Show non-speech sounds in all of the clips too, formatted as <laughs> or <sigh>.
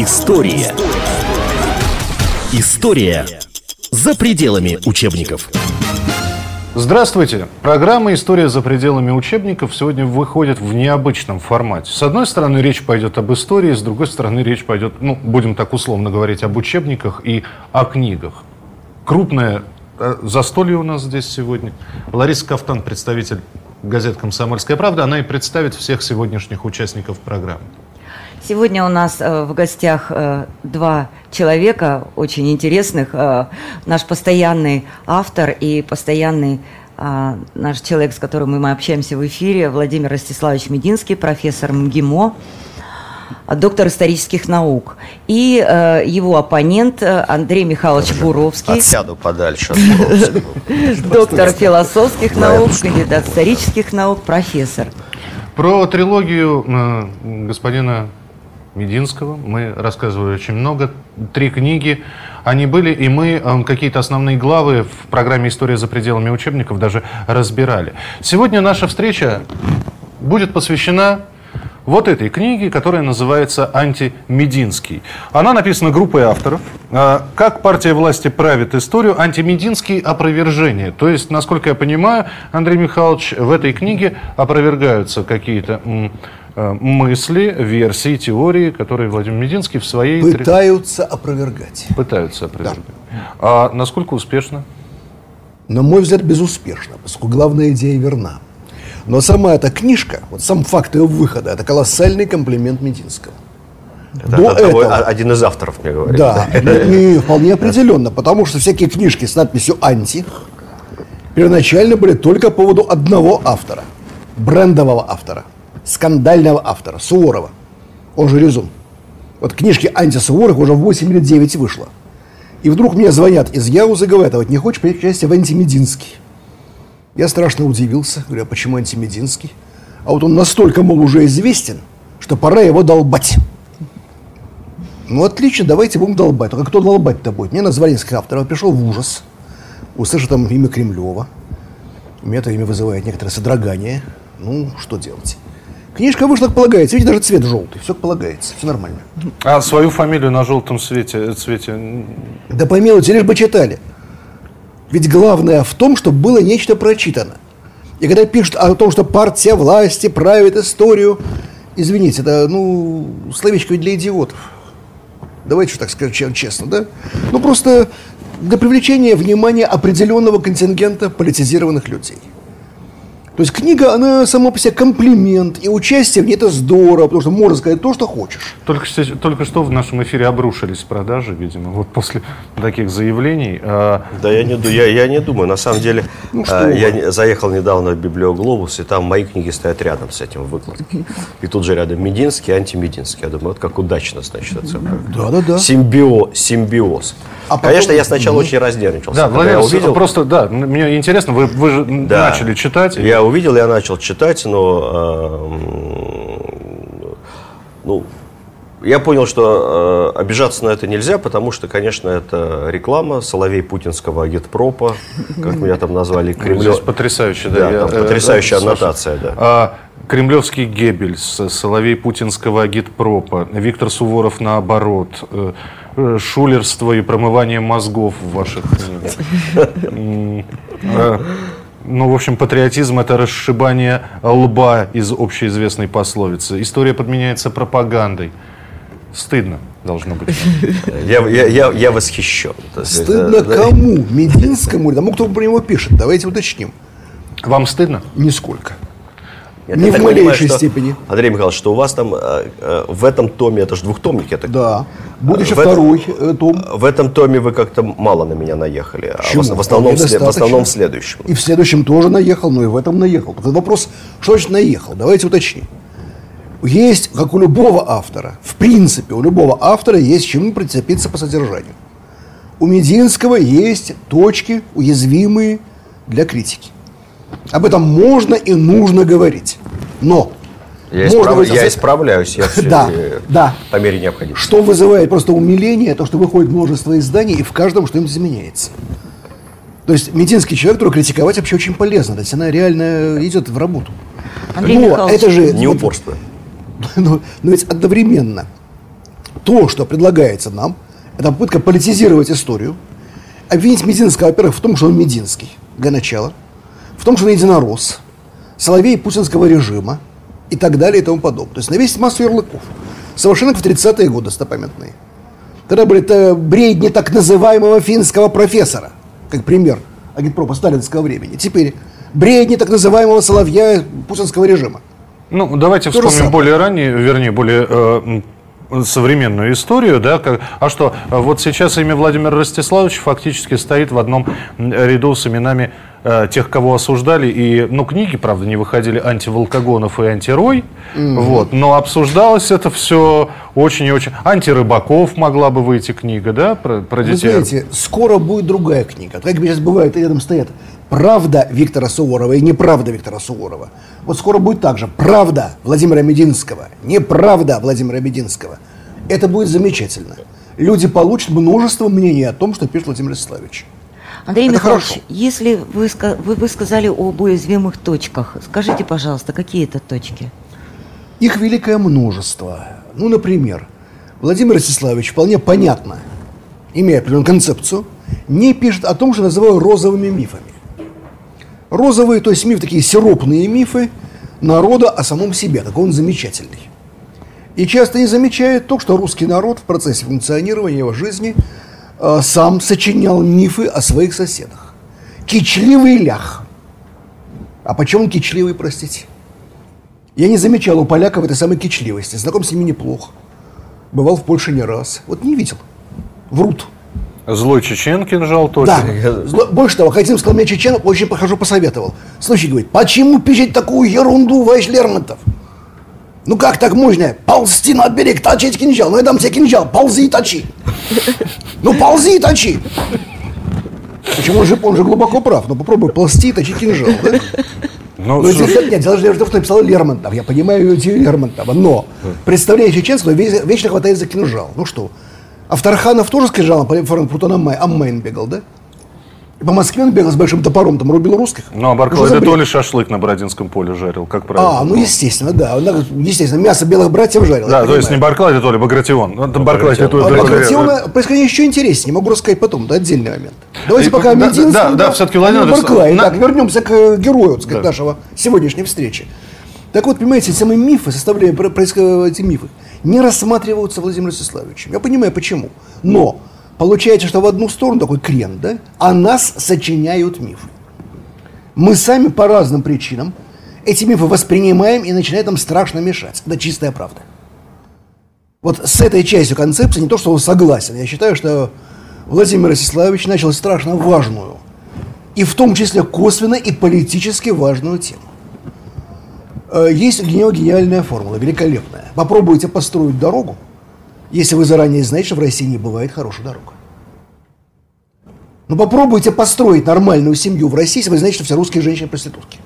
История. История за пределами учебников. Здравствуйте! Программа «История за пределами учебников» сегодня выходит в необычном формате. С одной стороны, речь пойдет об истории, с другой стороны, речь пойдет, ну, будем так условно говорить, об учебниках и о книгах. Крупное э, застолье у нас здесь сегодня. Лариса Кафтан, представитель газет «Комсомольская правда», она и представит всех сегодняшних участников программы. Сегодня у нас э, в гостях э, два человека очень интересных. Э, наш постоянный автор и постоянный э, наш человек, с которым мы общаемся в эфире, Владимир Ростиславович Мединский, профессор МГИМО, доктор исторических наук. И э, его оппонент Андрей Михайлович Буровский, Отсяду подальше. от Буровского. <laughs> доктор философских наук, кандидат исторических наук, профессор. Про трилогию господина Мединского мы рассказывали очень много. Три книги они были, и мы э, какие-то основные главы в программе «История за пределами учебников» даже разбирали. Сегодня наша встреча будет посвящена вот этой книге, которая называется «Антимединский». Она написана группой авторов. А, Как партия власти правит историю, антимединский опровержение. То есть, насколько я понимаю, Андрей Михайлович, в этой книге опровергаются какие-то э, мысли, версии, теории, которые Владимир Мединский в своей... три- Пытаются опровергать. Пытаются опровергать. А насколько успешно? На мой взгляд, безуспешно, поскольку главная идея верна. Но сама эта книжка, вот сам факт ее выхода, это колоссальный комплимент Мединского. Это До от того- этого- один из авторов мне говорит. Да, <laughs> и вполне определенно, потому что всякие книжки с надписью «анти» первоначально были только по поводу одного автора, брендового автора, скандального автора, Суворова, он же Резун. Вот книжки «Анти» Суворов уже в 8 или 9 вышло. И вдруг мне звонят из Яузы и говорят, а вот не хочешь принять участие в «Антимединский»? Я страшно удивился, говорю, а почему «Антимединский»? А вот он настолько, мол, уже известен, что пора его долбать. Ну, отлично, давайте будем долбать. Только кто долбать-то будет? Мне назвали несколько авторов, пришел в ужас. Услышал там имя Кремлева. У меня это имя вызывает некоторое содрогание. Ну, что делать? Книжка вышла, как полагается. Видите, даже цвет желтый. Все как полагается. Все нормально. А свою фамилию на желтом свете, цвете м, Да помилуйте, лишь бы читали. Ведь главное в том, чтобы было нечто прочитано. И когда пишут о том, что партия власти правит историю, извините, это, ну, словечко для идиотов. Давайте же так скажем че- честно, да? Ну, просто для привлечения внимания определенного контингента политизированных людей. То есть книга, она сама по себе комплимент, и участие в ней это здорово, потому что можно сказать то, что хочешь. Только, что- только что в нашем эфире обрушились продажи, видимо, вот после таких заявлений. А, Да я не, я, я не думаю. На самом деле, Ну, что я вы. заехал недавно в Библиоглобус, и там мои книги стоят рядом с этим выкладкой. И тут же рядом Мединский, антимединский. Я думаю, вот как удачно, значит, это Да-да-да. Симбио, симбиоз. А потом- Конечно, я сначала очень разнервничался. да, Владимир, увидел, просто, да, мне интересно, вы, вы же Да. начали читать. Я увидел, я начал читать, но э, ну, я понял, что э, обижаться на это нельзя, потому что, конечно, это реклама Соловей путинского агитпропа, как меня там назвали, Кремлё. Здесь потрясающе, да. Да, я, там э, потрясающая Саша, аннотация, да. а, кремлевский Геббельс, Соловей путинского агитпропа, Виктор Суворов наоборот, э, э, шулерство и промывание мозгов в ваших книгах. <laughs> Ну, в общем, патриотизм – это расшибание лба из общеизвестной пословицы. История подменяется пропагандой. Стыдно должно быть. <laughs> Я, я, я, я восхищен. Стыдно да, кому? Мединскому или тому, кто про него пишет? Давайте уточним. Вам стыдно? Нисколько. Я Не в понимаю, малейшей что, степени. Андрей Михайлович, что у вас там э, э, в этом томе, это же двухтомник, я так Да. Будет еще В этом- второй э, том. В этом томе вы как-то мало на меня наехали, а в, Почему? ос- в основном, в в основном в следующем. И в следующем тоже наехал, но и в этом наехал. Только вопрос, что значит наехал? Давайте уточним. Есть, как у любого автора, в принципе, у любого автора есть чему прицепиться по содержанию. У Мединского есть точки, уязвимые для критики. Об этом можно и нужно говорить. Но Я, можно исправ- говорить я исправляюсь, я <laughs> все, Да, да. по мере необходимости. Что вызывает просто умиление, то, что выходит множество изданий, и в каждом что-нибудь изменяется. То есть медицинский человек, который критиковать вообще очень полезно. То есть она реально идет в работу. Андрей Но Михайлович, это же... Не упорство. <laughs> Но, но ведь одновременно то, что предлагается нам, это попытка политизировать историю, обвинить Мединского, во-первых, в том, что он Мединский, для начала, в том, что он единорос, соловей путинского режима и так далее и тому подобное. То есть навесить массу ярлыков. Совершенно в 30-е годы достопамятные. Тогда были это бредни так называемого финского профессора, как пример агитпропа сталинского времени. Теперь бредни так называемого соловья путинского режима. Ну, давайте То вспомним более ранее, вернее, более э, современную историю, да, как- а что, вот сейчас имя Владимира Ростиславовича фактически стоит в одном ряду с именами э, тех, кого осуждали, и, ну, книги, правда, не выходили антиволкогонов и антирой, вот, но обсуждалось это все очень и очень, антирыбаков могла бы выйти книга, да, про, про Вы детей. знаете, скоро будет другая книга. Как сейчас бывает, рядом стоят «Правда» Виктора Суворова и «Неправда» Виктора Суворова. Вот скоро будет также «Правда» Владимира Мединского, «Неправда» Владимира Мединского. Это будет замечательно. Люди получат множество мнений о том, что пишет Владимир Ростиславович. Андрей Это Михайлович, хорошо. если вы, вы, вы сказали об уязвимых точках, скажите, пожалуйста, какие это точки? Их великое множество. Ну, например, Владимир Ростиславович вполне понятно, имея определенную концепцию, не пишет о том, что называю розовыми мифами. Розовые, то есть мифы, такие сиропные мифы народа о самом себе, такой он замечательный. И часто не замечает то, что русский народ в процессе функционирования его жизни э, сам сочинял мифы о своих соседах. Кичливый лях. А почему он кичливый, простите? Я не замечал у поляков этой самой кичливости. Знаком с ними неплохо. Бывал в Польше не раз. Вот не видел. Врут. Злой чечен кинжал точно. Да. Зло- Больше того, Хатим сказал мне чечен, очень похожу посоветовал. Слушай, говорит, почему пишет такую ерунду, Вайш Лермонтов? Ну как так можно? Ползти на берег, точить кинжал. Ну я дам тебе кинжал, ползи и точи. Ну ползи и точи. Почему он же, он же глубоко прав. Ну попробуй ползти и точить кинжал. Да? Ну, Ну, слушай, нет, дело же в том, что написал Лермонтов. Я понимаю идею Лермонтова. Но, представляя чеченского, ве- вечно хватает за кинжал. Ну что, Авторханов тоже с кинжалом по Франкфурту Аммейн бегал, да? И по Москве он бегал с большим топором, там рубил русских. ну, а Барклай за это бред? то ли шашлык на Бородинском поле жарил, как правильно? А, ну естественно, да. Он, Естественно, мясо белых братьев жарил. Да, то есть не. Барклай, это то ли Багратион. Ну, это Барклай, это то А ли- Багратиона происходило еще интереснее, могу рассказать потом, да, отдельный момент. Давайте пока да, Мединскому, да, да, всё-таки, Владимир ну, Барклай. Так, вернемся к герою, так сказать, нашего сегодняшней встречи. Так вот, понимаете, эти самые мифы, составляя эти мифы, не рассматриваются Владимиром Ростиславовичем. Я понимаю, почему. Но получается, что в одну сторону такой крен, да, а нас сочиняют мифы. Мы сами по разным причинам эти мифы воспринимаем и начинает нам страшно мешать. Это чистая правда. Вот с этой частью концепции не то, что он согласен. Я считаю, что Владимир Ростиславович начал страшно важную и в том числе косвенно и политически важную тему. Э, Есть у него гениальная формула, великолепная. Попробуйте построить дорогу, если вы заранее знаете, что в России не бывает хорошей дорог. Но попробуйте построить нормальную семью в России, если вы знаете, что все русские женщины проститутки.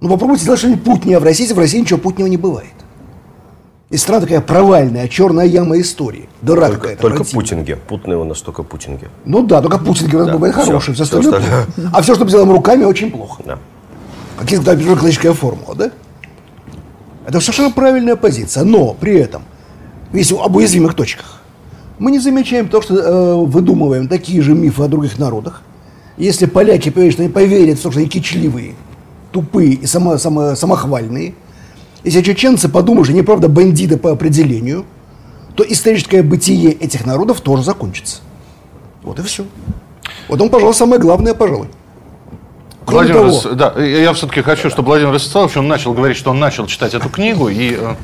Ну попробуйте сделать что-нибудь путнее в России, если в России ничего путнего не бывает. И страна такая провальная, черная яма истории. Дыра Только, какая-то. только противная. Путинге. Путные у нас только Путинге. Ну да, только Путин говорит, Да, бывает всё, хороший, все всё остальное. А все, что мы делаем руками, очень плохо. Да. Какие-то там бюрократическая формула, да? Это совершенно правильная позиция. Но при этом, если об уязвимых точках, мы не замечаем то, что э, выдумываем такие же мифы о других народах. Если поляки что они поверят что они кичливые, тупые и само, само- самохвальные, если чеченцы подумают, что они, правда, бандиты по определению, то историческое бытие этих народов тоже закончится. Вот и все. Вот он, пожалуй, самое главное, пожалуй. Кроме Владимир, того, да, я все-таки хочу, чтобы Владимир Ростиславович, он начал говорить, что он начал читать эту книгу, и э,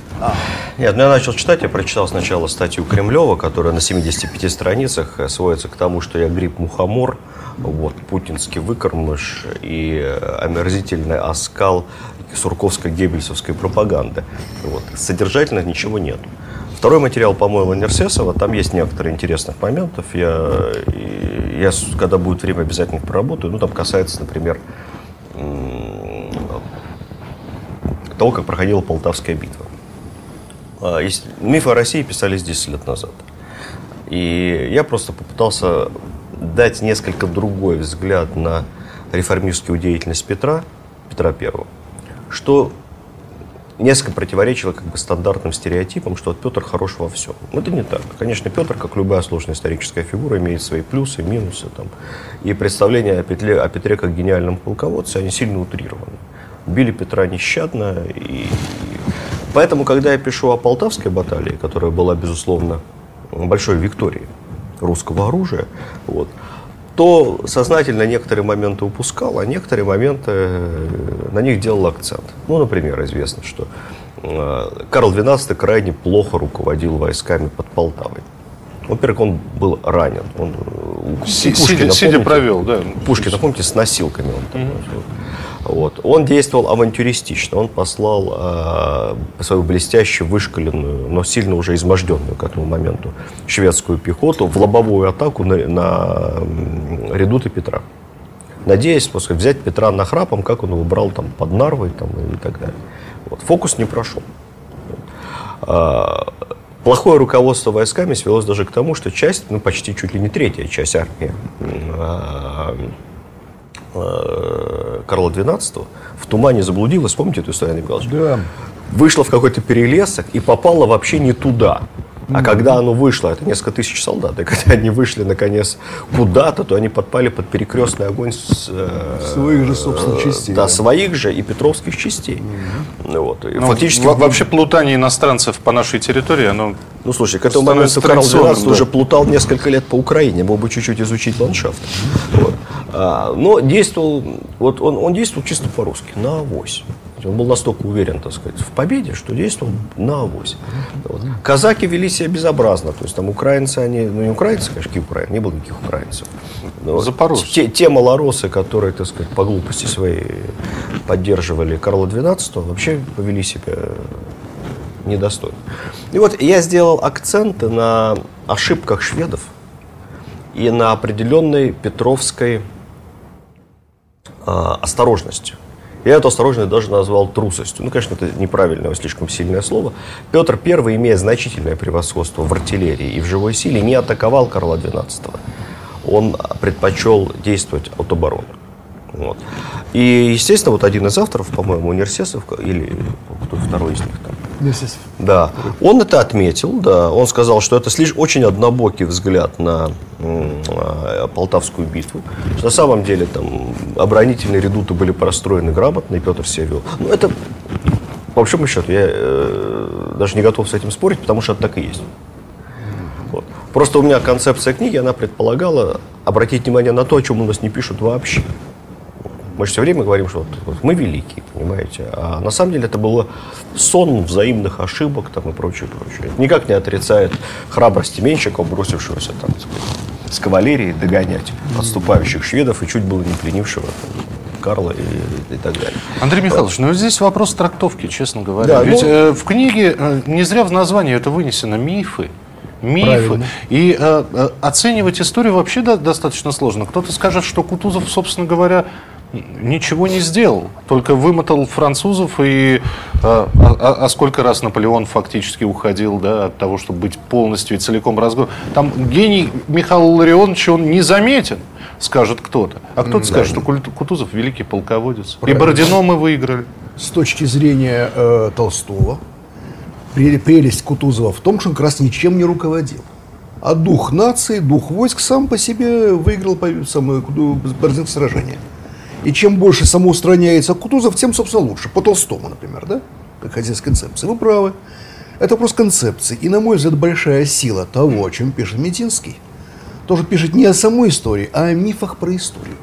Нет, ну я начал читать, я прочитал сначала статью Кремлева, которая на 75 страницах э, сводится к тому, что я гриб-мухомор, вот, путинский выкормыш и э, омерзительный оскал сурковско-геббельсовской пропаганды. Вот. Содержательно ничего нет. Второй материал, по-моему, Нерсесова, там есть некоторые интересных моментов. Я, и я, когда будет время, обязательно их проработаю. Ну, там касается, например, того, как проходила Полтавская битва. А, Мифы о России писались 10 лет назад. И я просто попытался дать несколько другой взгляд на реформистскую деятельность Петра, Петра Первого, что несколько противоречило как бы стандартным стереотипам, что вот Петр хорош во всем. Это не так. Конечно, Петр, как любая сложная историческая фигура, имеет свои плюсы, минусы. Там. И представления о Петре, о Петре как гениальном полководце, они сильно утрированы. Били Петра нещадно. И... Поэтому, когда я пишу о Полтавской баталии, которая была, безусловно, большой викторией русского оружия, вот, то сознательно некоторые моменты упускал, а некоторые моменты э, на них делал акцент. Ну, например, известно, что э, Карл XII крайне плохо руководил войсками под Полтавой. Во-первых, он был ранен. Он, э, Си- сидя, сидя провел, да. Пушкина, помните, с носилками он там. Вот. Он действовал авантюристично. Он послал э, свою блестяще вышкаленную, но сильно уже изможденную к этому моменту шведскую пехоту в лобовую атаку на, на редуты Петра. Надеясь сказать, взять Петра на храпом, как он его брал там, под Нарвой там, и так далее. Вот. Фокус не прошел. А, плохое руководство войсками свелось даже к тому, что часть, ну почти чуть ли не третья часть армии, а, Э, Карла XII в тумане заблудилась, помните эту историю, Николаевич? Да. Вышла в какой-то перелесок и попала вообще не туда. А когда оно вышло, это несколько тысяч солдат, и когда они вышли наконец куда-то, то они подпали под перекрестный огонь с, э, своих же собственных частей. Да, своих же и петровских частей. Mm-hmm. Вот. И ну, фактически во- вообще плутание иностранцев по нашей территории, оно ну, слушай, к этому моменту Карл XII да. уже плутал несколько лет по Украине, мог бы чуть-чуть изучить ландшафт. Вот. А, но действовал, вот он, он действовал чисто по-русски, на авось. Он был настолько уверен, так сказать, в победе, что действовал на авось. Вот. Казаки вели себя безобразно. То есть там украинцы, они, ну не украинцы, конечно, какие украинцы, не было никаких украинцев. Но Запорожцы. Те, те малоросы, которые, так сказать, по глупости своей поддерживали Карла XII, вообще повели себя недостойно. И вот я сделал акценты на ошибках шведов и на определенной петровской э, осторожности. Я эту осторожность даже назвал трусостью. Ну, конечно, это неправильное, слишком сильное слово. Петр I, имея значительное превосходство в артиллерии и в живой силе, не атаковал Карла XII. Он предпочел действовать от обороны. Вот. И, естественно, вот один из авторов, по-моему, Нерсесов, или кто второй из них там, Нерсесов. Да, он это отметил, да, он сказал, что это слишком очень однобокий взгляд на э, Полтавскую битву. На самом деле там оборонительные редуты были простроены грамотно, и Петр себя вел. Ну, это, по большому счету, я э, даже не готов с этим спорить, потому что это так и есть. Вот. Просто у меня концепция книги, она предполагала обратить внимание на то, о чем у нас не пишут вообще. Мы же все время говорим, что вот, вот мы великие, понимаете. А на самом деле это было сон взаимных ошибок там, и прочее, прочее. Это никак не отрицает храбрости Менщикова, бросившегося там с кавалерией догонять отступающих шведов и чуть было не пленившего там, Карла и, и так далее. Андрей Михайлович, ну здесь вопрос трактовки, честно говоря. Да, Ведь ну... э, в книге э, не зря в названии это вынесено мифы мифы. Правильно. И э, э, оценивать историю вообще да, достаточно сложно. Кто-то скажет, что Кутузов, собственно говоря, ничего не сделал, только вымотал французов и а, а, а сколько раз Наполеон фактически уходил да, от того, чтобы быть полностью и целиком разгон. Там гений Михаил Ларионович, он не заметен, скажет кто-то. А кто-то mm, скажет, да. что Кутузов великий полководец. Правильно. И Бородино мы выиграли. С точки зрения э, Толстого, прелесть Кутузова в том, что он как раз ничем не руководил. А дух нации, дух войск сам по себе выиграл самое Бородинское сражение. И чем больше самоустраняется Кутузов, тем, собственно, лучше. По Толстому, например, да? Как хозяйская концепция. Вы правы. Это вопрос концепции. И, на мой взгляд, большая сила того, о чем пишет Мединский, тоже пишет не о самой истории, а о мифах про историю.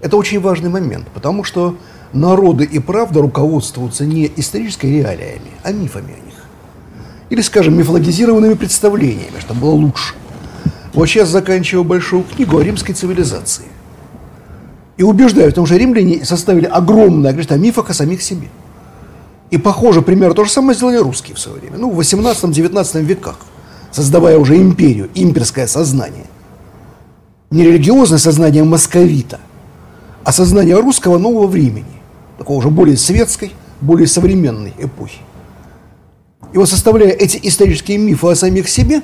Это очень важный момент, потому что народы и правда руководствуются не историческими реалиями, а мифами о них. Или, скажем, мифологизированными представлениями, что было лучше. Вот сейчас заканчиваю большую книгу о римской цивилизации – и убеждаю, потому что римляне составили огромное количество мифов о самих себе. И похоже, примерно то же самое сделали русские в свое время. Ну, в 18-19 веках, создавая уже империю, имперское сознание. Не религиозное сознание московита, а сознание русского нового времени, такого уже более светской, более современной эпохи. И вот составляя эти исторические мифы о самих себе,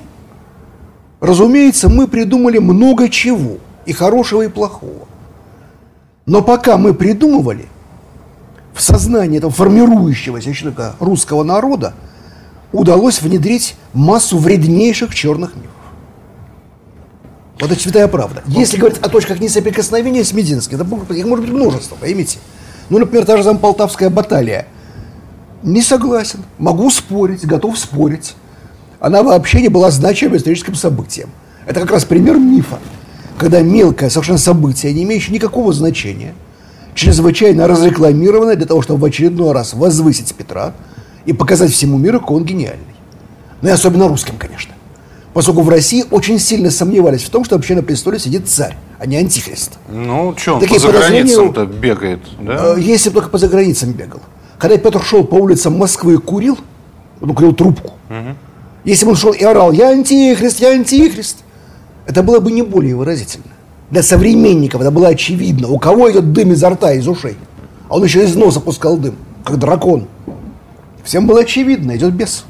разумеется, мы придумали много чего, и хорошего, и плохого. Но пока мы придумывали, в сознание этого формирующегося человека русского народа удалось внедрить массу вреднейших черных мифов. Вот это святая правда. Если говорить о точках несоприкосновения с Мединским, это, их может быть множество, поймите. Ну, например, та же Замполтавская баталия. Не согласен, могу спорить, готов спорить. Она вообще не была значимым историческим событием. Это как раз пример мифа, когда мелкое совершенно событие, не имеющее никакого значения, чрезвычайно разрекламированное для того, чтобы в очередной раз возвысить Петра и показать всему миру, какой он гениальный. Ну и особенно русским, конечно. Поскольку в России очень сильно сомневались в том, что вообще на престоле сидит царь, а не антихрист. Ну, что он Такие по заграницам-то бегает, да? Э, Если бы только по заграницам бегал. Когда Петр шел по улицам Москвы и курил, он курил трубку. Если бы он шел и орал «Я антихрист, я антихрист», это было бы не более выразительно. Для современников это было очевидно. У кого идет дым изо рта, из ушей? А он еще из носа пускал дым, как дракон. Всем было очевидно, идет бес.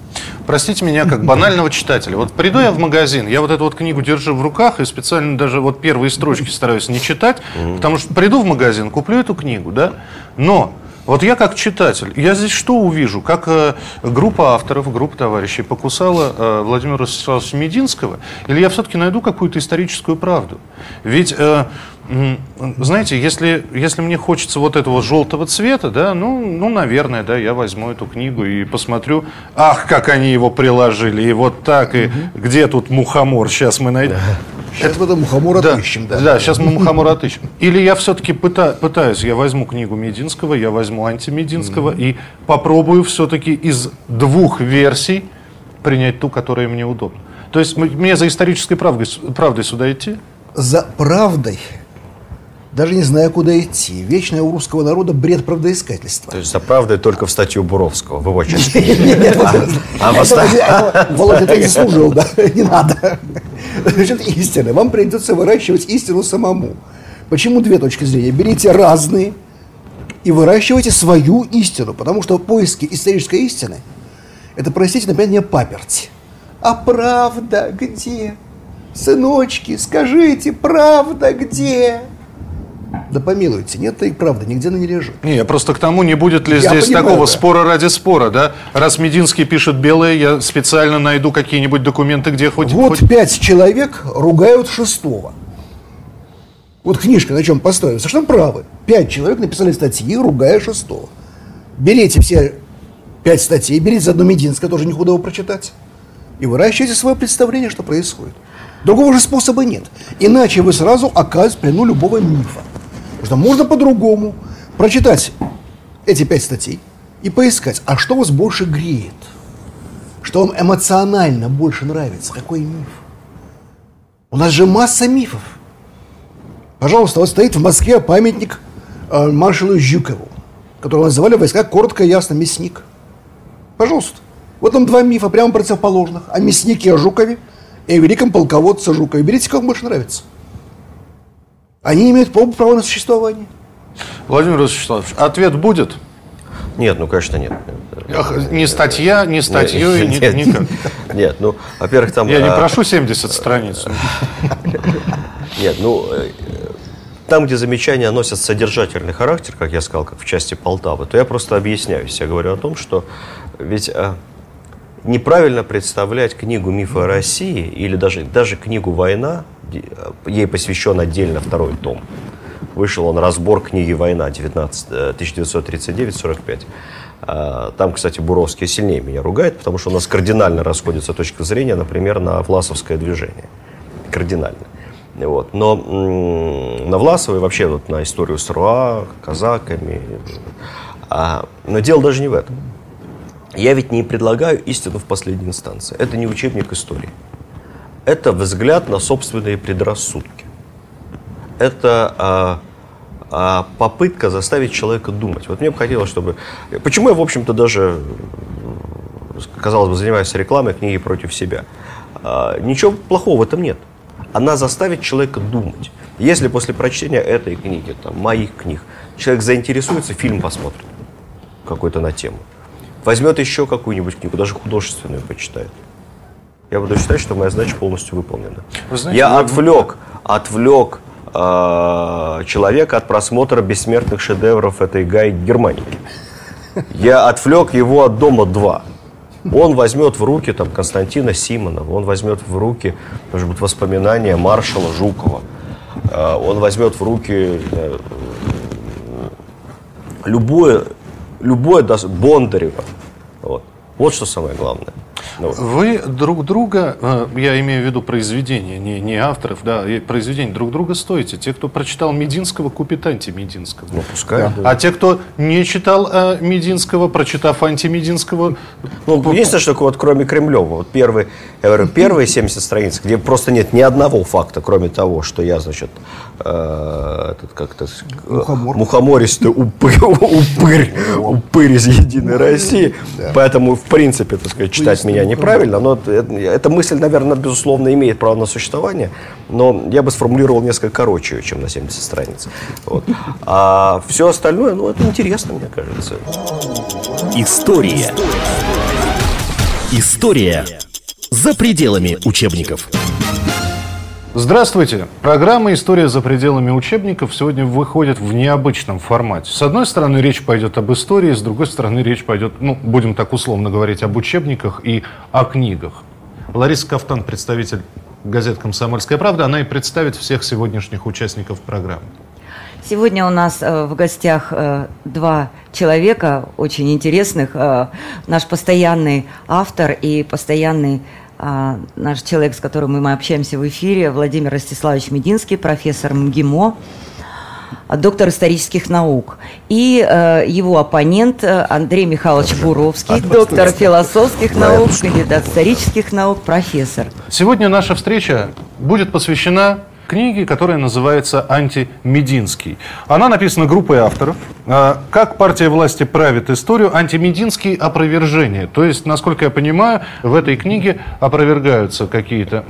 Простите меня, как банального читателя. Вот приду я в магазин, я вот эту вот книгу держу в руках и специально даже вот первые строчки стараюсь не читать, потому что приду в магазин, куплю эту книгу, да, но вот я как читатель, я здесь что увижу? Как э, группа авторов, группа товарищей покусала э, Владимира Ростиславовича Мединского? Или я все-таки найду какую-то историческую правду? Ведь, э, знаете, если, если мне хочется вот этого желтого цвета, да, ну, ну, наверное, да, я возьму эту книгу и посмотрю, ах, как они его приложили, и вот так, и где тут мухомор, сейчас мы найдем. Сейчас в этом мухомор Да, отыщем, да. да, сейчас мы мухомора отыщем. Или я все-таки пытаюсь, я возьму книгу Мединского, я возьму антимединского и попробую все-таки из двух версий принять ту, которая мне удобна. То есть мне за исторической правдой, правдой сюда идти? За правдой, даже не зная, куда идти. Вечное у русского народа бред правдоискательства. То есть за правдой только в статью Буровского, в его части. А Володя, ты заслужил, да? Не надо. Значит, истина. Вам придется выращивать истину самому. Почему две точки зрения? Берите разные и выращивайте свою истину. Потому что поиски исторической истины – это, простите, например, не паперть. А правда где? Сыночки, скажите, правда где? Да помилуйте, нет и правда, нигде она не лежит. Не, я просто к тому, не будет ли Я здесь понимаю, такого да. спора ради спора, да? Раз Мединский пишет белое, я специально найду какие-нибудь документы, где хоть... Вот хоть- пять человек ругают шестого. Вот книжка на чем построена. Совершенно правы. Пять человек написали статьи, ругая шестого. Берите все пять статей, берите заодно Мединское, тоже не худо его прочитать. И выращивайте свое представление, что происходит. Другого же способа нет. Иначе вы сразу оказываетесь в плену любого мифа. Что можно по-другому прочитать эти пять статей и поискать, а что вас больше греет? Что вам эмоционально больше нравится? Какой миф? У нас же масса мифов. Пожалуйста, вот стоит в Москве памятник э, маршалу Жюкову, которого называли в войсках коротко и ясно мясник. Пожалуйста. Вот там два мифа прямо противоположных. О мяснике Жукове и о великом полководце Жукове. Берите, как вам больше нравится. Они имеют право на существование. Владимир Вячеславович, ответ будет? Нет, ну, конечно, нет. Ах, Ни статья, ни статьей, ни- Нет, никак. <laughs> Нет, ну, во-первых, там... Я не а, прошу 70 страниц. <laughs> Нет, ну, э, там, где замечания носят содержательный характер, как я сказал, как в части Полтавы, то я просто объясняюсь. Я говорю о том, что ведь э, неправильно представлять книгу «Мифы о России» или даже, даже книгу «Война», ей посвящен отдельно второй том. Вышел он разбор книги «Война» 19, э, 1939-45. А, Там, кстати, Буровский сильнее меня ругает, потому что у нас кардинально расходится точка зрения, например, на Власовское движение. Кардинально. Вот. Но на Власова и вообще вот на историю с РУА, казаками. А, но дело даже не в этом. Я ведь не предлагаю истину в последней инстанции. Это не учебник истории. Это взгляд на собственные предрассудки. Это а, а, попытка заставить человека думать. Вот мне бы хотелось, чтобы... Почему я, в общем-то, даже, казалось бы, занимаюсь рекламой книги против себя? А, ничего плохого в этом нет. Она заставит человека думать. Если после прочтения этой книги, там, моих книг, человек заинтересуется, фильм посмотрит какой-то на тему. Возьмет еще какую-нибудь книгу, даже художественную почитает. Я буду считать, что моя задача полностью выполнена. Вы знаете, я вы- отвлек, отвлек э, человека от просмотра бессмертных шедевров этой Гай Германики. Я отвлек его от дома 2. Он возьмет в руки там, Константина Симонова, он возьмет в руки может быть, воспоминания маршала Жукова, э, он возьмет в руки э, любое, любое Бондарева. Вот. вот что самое главное. Ну. Вы друг друга, э, я имею в виду произведения, не, не авторов, да, произведения друг друга стоите. Те, кто прочитал Мединского, купит антимединского. Ну, пускай. А те, кто не читал э, Мединского, прочитав антимединского, Ну, единственное, что вот кроме Кремлева, вот первый, я говорю, первые 70 страниц, где просто нет ни одного факта, кроме того, что я, значит, э, этот как-то Мухомор. мухомористый <laughs> упырь, упырь, упырь из Единой России, поэтому, в принципе, так сказать, читать меня неправильно, но эта мысль, наверное, безусловно, имеет право на существование, но я бы сформулировал несколько короче чем на 70 страниц. Вот. А все остальное, ну, это интересно, мне кажется. История. История за пределами учебников. Здравствуйте! Программа «История за пределами учебников» сегодня выходит в необычном формате. С одной стороны, речь пойдет об истории, с другой стороны, речь пойдет, ну, будем так условно говорить, об учебниках и о книгах. Лариса Кафтан, представитель газет «Комсомольская правда», она и представит всех сегодняшних участников программы. Сегодня у нас э, в гостях э, два человека очень интересных. Э, наш постоянный автор и постоянный э, наш человек, с которым мы общаемся в эфире, Владимир Ростиславович Мединский, профессор МГИМО, а, доктор исторических наук. И э, его оппонент э, Андрей Михайлович Буровский, доктор философских наук, кандидат исторических наук, профессор. Сегодня наша встреча будет посвящена книге, которая называется «Антимединский». Она написана группой авторов. А, Как партия власти правит историю, антимединский опровержение. То есть, насколько я понимаю, в этой книге опровергаются какие-то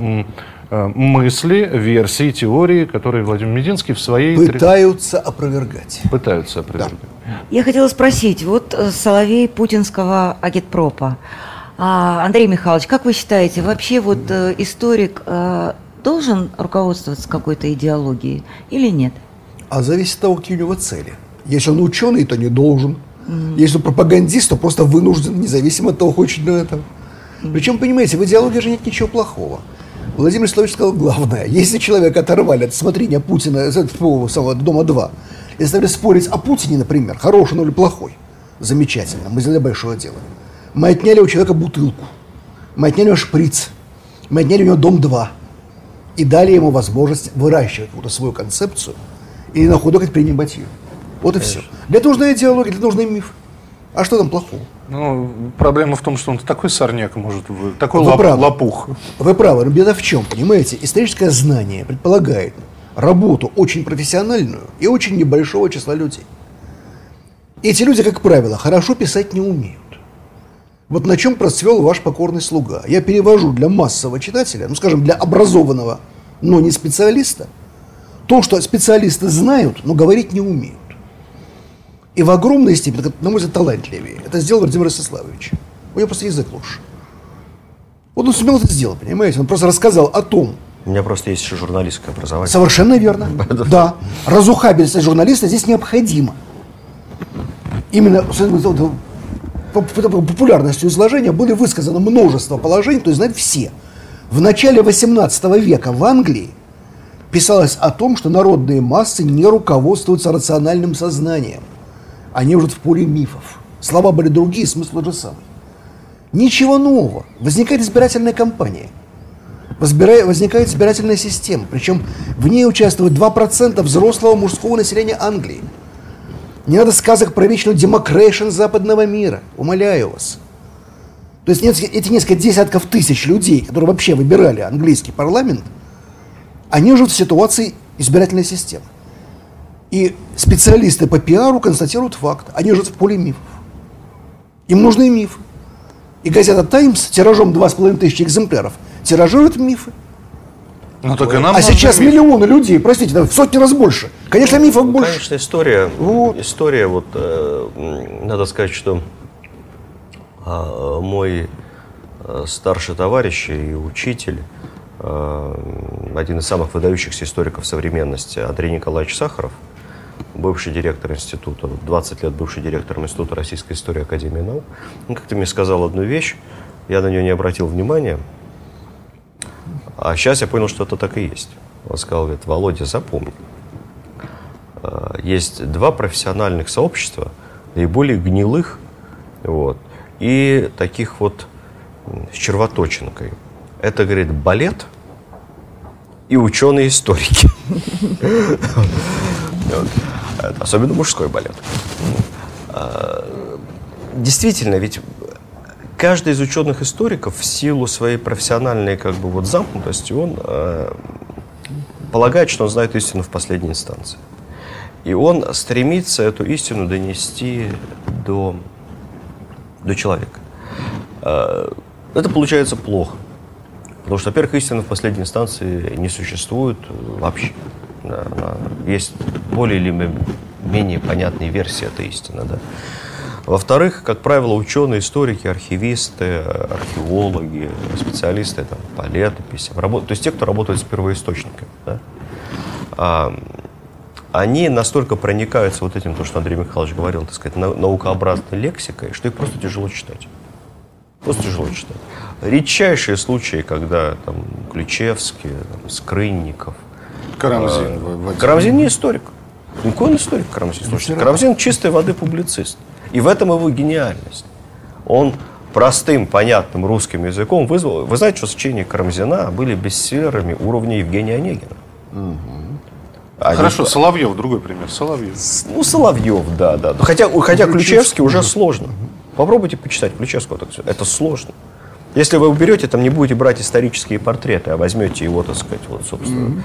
э, мысли, версии, теории, которые Владимир Мединский в своей... Пытаются опровергать. Пытаются опровергать. Я хотела спросить, вот э, Соловей путинского агитпропа. А, Андрей Михайлович, как вы считаете, вообще вот э, историк должен руководствоваться какой-то идеологией или нет? А зависит от того, какие у него цели. Если он ученый, то не должен. Если он пропагандист, то просто вынужден, независимо от того, хочет ли он этого. Причем, понимаете, в идеологии же нет ничего плохого. Владимир Владимирович сказал главное. Если человека оторвали от смотрения Путина из этого самого Дома-2 и заставили спорить о Путине, например, хороший он или плохой, замечательно, мы сделали большое дело. Мы отняли у человека бутылку, мы отняли у него шприц, мы отняли у него Дом-2 и дали ему возможность выращивать вот эту свою концепцию и на худой принимать ее. Вот и все. Для этого нужна идеология, для этого нужны миф. А что там плохого? Ну, проблема в том, что он такой сорняк может, вы- такой Вы лап- правы. лопух. Вы правы, но беда в чем, понимаете? Историческое знание предполагает работу очень профессиональную и очень небольшого числа людей. Эти люди, как правило, хорошо писать не умеют. Вот на чем процвел ваш покорный слуга. Я перевожу для массового читателя, ну скажем, для образованного, но не специалиста, то, что специалисты знают, но говорить не умеют. И в огромной степени, на мой взгляд, талантливее. Это сделал Владимир Ростиславович. У него просто язык лучше. Вот он сумел это сделать, понимаете? Он просто рассказал о том, У меня просто есть еще журналистское образование. Совершенно верно. <laughs> Да. Разухабельность журналиста здесь необходима. Именно популярностью изложения были высказано множество положений, то есть знают все. В начале 18 века в Англии писалось о том, что народные массы не руководствуются рациональным сознанием. Они уже в поле мифов. Слова были другие, смысл тот же самый. Ничего нового. Возникает избирательная кампания. Возникает избирательная система, причем в ней участвует 2% взрослого мужского населения Англии. Не надо сказок про вечную демокрейшн западного мира, умоляю вас. То есть эти несколько десятков тысяч людей, которые вообще выбирали английский парламент, они живут в ситуации избирательной системы. И специалисты по пиару констатируют факт, они живут в поле мифов. Им нужны мифы. И газета «Таймс» тиражом 2,5 тысячи экземпляров тиражирует мифы. Ну, так и нам А сейчас миф. миллионы людей, простите, да, в сотни раз больше. Конечно, мифов больше. Конечно, история. Вот. История, вот, э, надо сказать, что а, мой э, старший товарищ и учитель э, один из самых выдающихся историков современности Андрей Николаевич Сахаров, бывший директор института, 20 лет бывший директор Института российской истории Академии наук, он как-то мне сказал одну вещь, я на нее не обратил внимания, а сейчас я понял, что это так и есть. Он сказал, говорит, Володя, запомни, э, есть два профессиональных сообщества, наиболее гнилых, вот, и таких вот с червоточинкой. Это, говорит, балет и ученые-историки. <laughs> Особенно мужской балет. А, действительно, ведь каждый из ученых-историков в силу своей профессиональной как бы вот замкнутости, он э, полагает, что он знает истину в последней инстанции. И он стремится эту истину донести до, до человека. Э, это получается плохо. Потому что, во-первых, истина в последней инстанции не существует вообще. Есть более или менее понятные версии этой истины. Да? Во-вторых, как правило, ученые, историки, архивисты, археологи, специалисты там, по летописям, работ... то есть те, кто работает с первоисточниками, да? а, они настолько проникаются вот этим, то, что Андрей Михайлович говорил, так сказать, наукообразной лексикой, что их просто тяжело читать. Просто тяжело читать. Редчайшие случаи, когда там Ключевский, там, Скрынников. Карамзин. А, Карамзин не историк. Никакой он историк Карамзин. Слушайте, Карамзин чистой воды публицист. И в этом его гениальность. Он простым, понятным русским языком вызвал... Вы знаете, что сочинения Карамзина были бестселлерами уровня Евгения Онегина. Угу. Они... Хорошо, Соловьев, другой пример. Соловьев. Ну, Соловьев, да, да. Хотя, хотя Ключевский уже сложно. Попробуйте почитать Ключевского. Это сложно. Если вы уберете, там не будете брать исторические портреты, а возьмете его, так сказать, вот, собственно, mm-hmm.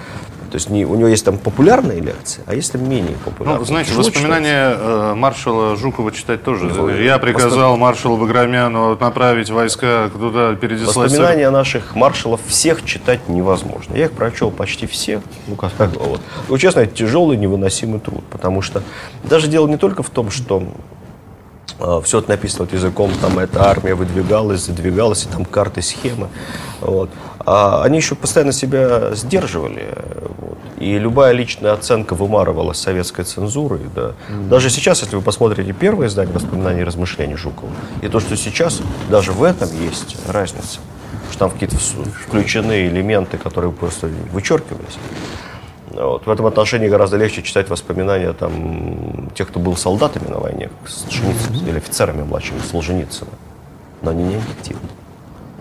То есть не, у него есть там популярные лекции, а есть там менее популярные. Ну, знаете, воспоминания э, маршала Жукова читать тоже. Ну, Я приказал воспом... маршалу Баграмяну направить войска туда, передислать... Воспоминания наших маршалов всех читать невозможно. Я их прочел почти все. Ну, как, вот. ну, честно, это тяжелый, невыносимый труд, потому что даже дело не только в том, что все это написано вот языком, там эта армия выдвигалась, задвигалась, и там карты, схемы. Вот. А они еще постоянно себя сдерживали. Вот. И любая личная оценка вымарывалась советской цензурой. Да. Mm-hmm. Даже сейчас, если вы посмотрите первое издание воспоминаний и размышлений Жукова, и то, что сейчас, даже в этом есть разница. Что там какие-то включены элементы, которые просто вычеркивались. Вот. В этом отношении гораздо легче читать воспоминания там, тех, кто был солдатами на войне, Солженицына, или офицерами младшими Солженицына. Но они не объективны.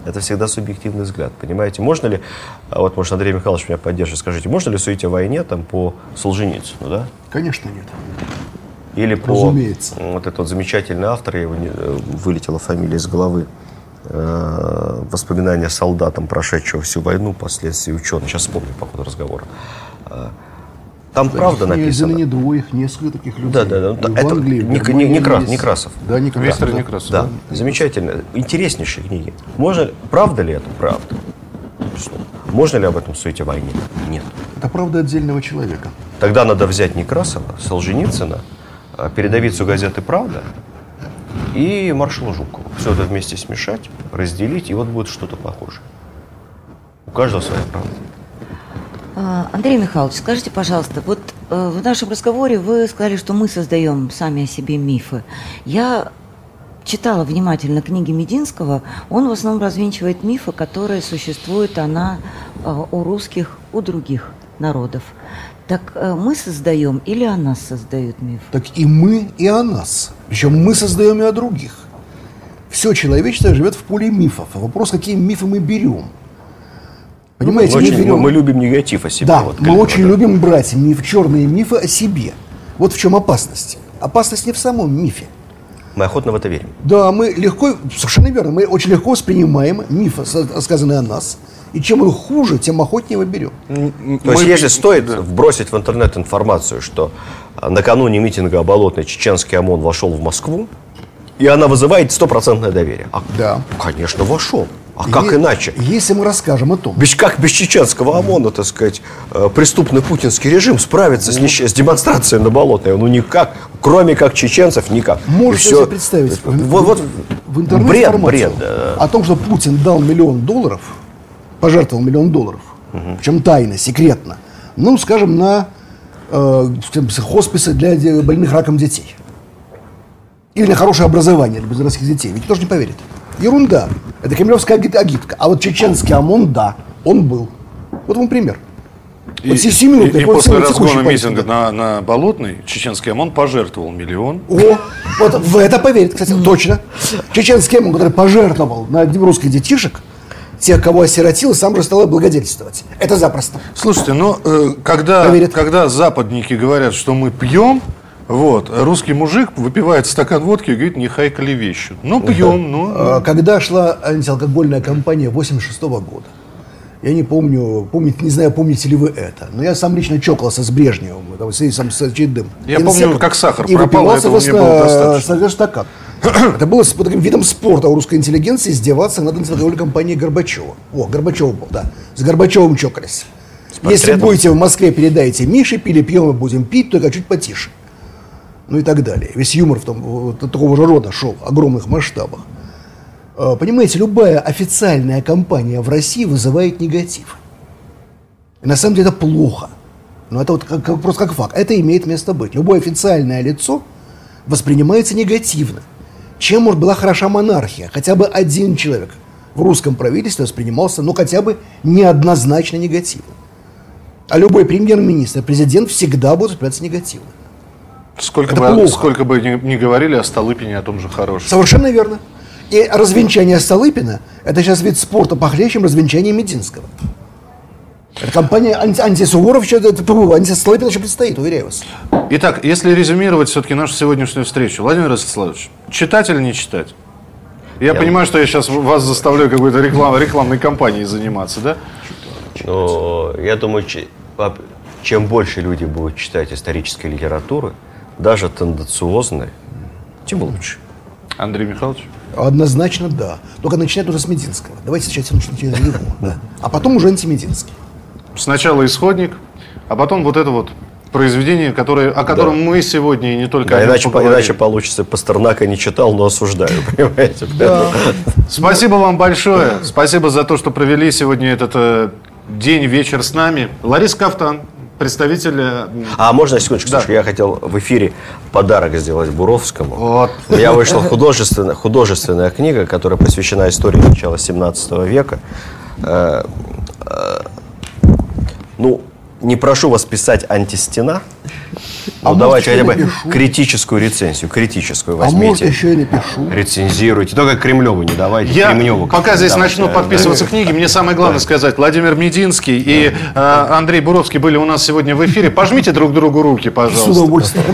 Это всегда субъективный взгляд, понимаете? Можно ли, а вот, может, Андрей Михайлович меня поддержит, скажите, можно ли судить о войне там по Солженицыну, да? Конечно, нет. Или по... Разумеется. Вот этот вот замечательный автор, его не, э, вылетела фамилия из головы, э, воспоминания солдатам, прошедшего всю войну, последствия ученый. Сейчас вспомню по ходу разговора. Э, там да, правда написано. не двоих, несколько таких людей. Да, да, да. Это Англии, не, не, Некрас, Некрасов. Да, Некрасов. Виктор да. Некрасов. Да, да. замечательно. Интереснейшие книги. Можно, правда ли это? Правда. Что? Можно ли об этом судить о войне? Нет. Это правда отдельного человека. Тогда надо взять Некрасова, Солженицына, а, передовицу газеты «Правда» и маршала Жукова. Все это вместе смешать, разделить, и вот будет что-то похожее. У каждого своя правда. А, Андрей Михайлович, скажите, пожалуйста, вот э, в нашем разговоре вы сказали, что мы создаем сами о себе мифы. Я читала внимательно книги Мединского, он в основном развенчивает мифы, которые существуют она э, у русских, у других народов. Так э, мы создаем или о нас создают миф? Так и мы, и о нас. Причем мы создаем и о других. Все человечество живет в поле мифов. Вопрос, какие мифы мы берем – Понимаете, мы, очень, берем... мы любим негатив о себе. Да, вот, мы очень да. любим брать миф, черные мифы о себе. Вот в чем опасность. Опасность не в самом мифе. Мы охотно в это верим. Да, мы легко, совершенно верно, мы очень легко воспринимаем мифы, рассказанные о нас. И чем он хуже, тем охотнее мы берем. То есть, если стоит да. вбросить в интернет информацию, что накануне митинга о Болотной чеченский ОМОН вошел в Москву, и она вызывает стопроцентное доверие. А, да. Конечно, вошел. А как е- иначе? Если мы расскажем о том. Без, как без чеченского ОМОНа, так сказать, э, преступный путинский режим справится ну, с, нищ... с демонстрацией на Болотной? Ну никак, кроме как чеченцев, никак. Можете себе представить вот, вот, в интернете бред, бред, да. о том, что Путин дал миллион долларов, пожертвовал миллион долларов Причем тайно, секретно. Ну, скажем, на э, хосписы для больных раком детей. Или на хорошее образование для безродных детей. Ведь тоже не поверит. Ерунда. Это кремлевская аги- агитка. А вот чеченский ОМОН, да, он был. Вот вам пример. Вот И, сию минуту, и- и вот после разгона митинга на, на Болотной чеченский ОМОН пожертвовал миллион. О, вот в это поверит, кстати, точно. Чеченский ОМОН, который пожертвовал на русских детишек, тех, кого осиротил, сам же стал благодетельствовать. Это запросто. Слушайте, ну, э, когда, Поверит. когда западники говорят, что мы пьем, вот, русский мужик выпивает стакан водки и говорит, не хайкали вещи. Ну, пьем, ну. А, Когда шла антиалкогольная кампания 86 года, я не помню, помните, не знаю, помните ли вы это, но я сам лично чокался с Брежневым, там, с, сам, с очередным. Я помню, как сахар и пропал, выпивал, этого мне было достаточно. стакан. <clears throat> Это было с- таким видом спорта у русской интеллигенции издеваться над антиалкогольной компанией Горбачева. О, Горбачев был, да. С Горбачевым чокались. Если будете в Москве, передайте Мише, пили, пьем и будем пить, только чуть потише. Ну и так далее. Весь юмор в том, такого же рода шел, огромных масштабах. Э, Понимаете, любая официальная кампания в России вызывает негатив. И на самом деле это плохо. Но это вот как, как- просто как факт. Это имеет место быть. Любое официальное лицо воспринимается негативно. Чем, может, была хороша монархия? Хотя бы один человек в русском правительстве воспринимался, ну, хотя бы неоднозначно негативно. А любой премьер-министр, президент всегда будет восприниматься негативно. Сколько это бы, плохо. сколько бы ни, ни говорили о Столыпине, о том же хорошем. Совершенно верно. И развенчание Столыпина – это сейчас вид спорта похлеще, чем развенчание Мединского. Это компания анти, антисуворов, еще, это, антистолыпин еще предстоит, уверяю вас. Итак, если резюмировать все-таки нашу сегодняшнюю встречу, Владимир Ростиславович, читать или не читать? Я, понимаю, что я сейчас вас заставляю какой-то реклам, рекламной кампанией заниматься, да? Но я думаю, чем больше люди будут читать исторической литературы, даже тенденциозной, тем лучше. Андрей Михайлович? Однозначно да. Только начинать уже с Мединского. Давайте сейчас начнем с него. Да. А потом уже антимединский. Сначала исходник, а потом вот это вот произведение, которое, о котором мы сегодня и не только Да, иначе, по- поговорили. иначе получится, Пастернака не читал, но осуждаю, <laughs> понимаете? Спасибо вам большое. Спасибо за то, что провели сегодня этот э, день, вечер с нами. Лариса Кафтан, представитель... э, А можно секундочку, Да. слушай, я хотел в эфире подарок сделать Буровскому. Вот. У меня вышла художественная, художественная книга, которая посвящена истории начала 17 века. Э, э, ну, не прошу вас писать антистена, но А может, давайте хотя бы напишу? критическую рецензию, критическую А может, возьмите. еще и напишу. Рецензируйте. Только Кремлеву не давайте, Я Кремневу. пока здесь давайте, начну да, подписываться книги, мне самое главное сказать. Владимир Мединский и э, Андрей Буровский были у нас сегодня в эфире. Пожмите друг другу руки, С пожалуйста. удовольствием.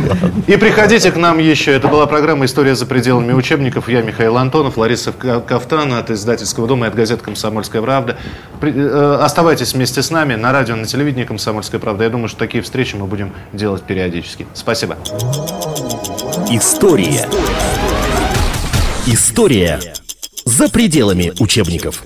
И приходите к нам еще. Это была программа «История за пределами учебников». Я Михаил Антонов, Лариса Ка- Кафтан от издательского дома и от газеты «Комсомольская правда». При- э, оставайтесь вместе с нами на радио, на телевидении «Комсомольская правда». Я думаю, что такие встречи мы будем делать периодически. Спасибо. История. История за пределами учебников.